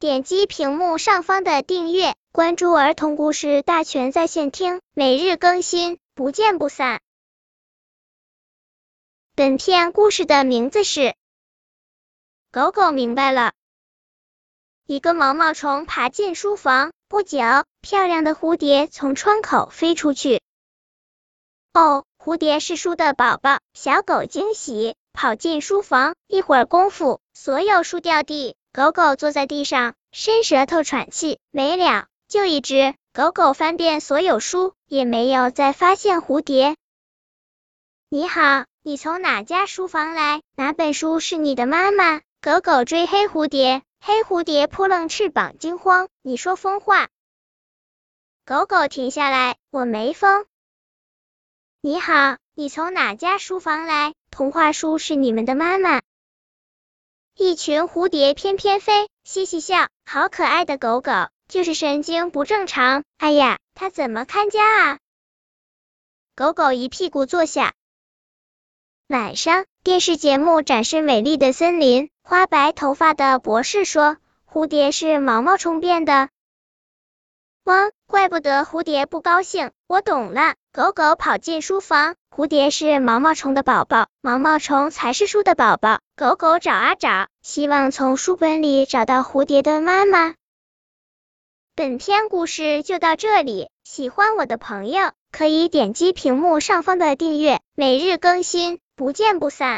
点击屏幕上方的订阅，关注儿童故事大全在线听，每日更新，不见不散。本片故事的名字是《狗狗明白了》。一个毛毛虫爬进书房，不久，漂亮的蝴蝶从窗口飞出去。哦，蝴蝶是书的宝宝，小狗惊喜，跑进书房。一会儿功夫，所有书掉地。狗狗坐在地上，伸舌头喘气。没了，就一只。狗狗翻遍所有书，也没有再发现蝴蝶。你好，你从哪家书房来？哪本书是你的妈妈？狗狗追黑蝴蝶，黑蝴蝶扑棱翅膀，惊慌。你说疯话。狗狗停下来，我没疯。你好，你从哪家书房来？童话书是你们的妈妈。一群蝴蝶翩翩飞，嘻嘻笑，好可爱的狗狗，就是神经不正常。哎呀，它怎么看家啊？狗狗一屁股坐下。晚上，电视节目展示美丽的森林。花白头发的博士说：“蝴蝶是毛毛虫变的。”汪，怪不得蝴蝶不高兴。我懂了。狗狗跑进书房，蝴蝶是毛毛虫的宝宝，毛毛虫才是书的宝宝。狗狗找啊找，希望从书本里找到蝴蝶的妈妈。本篇故事就到这里，喜欢我的朋友可以点击屏幕上方的订阅，每日更新，不见不散。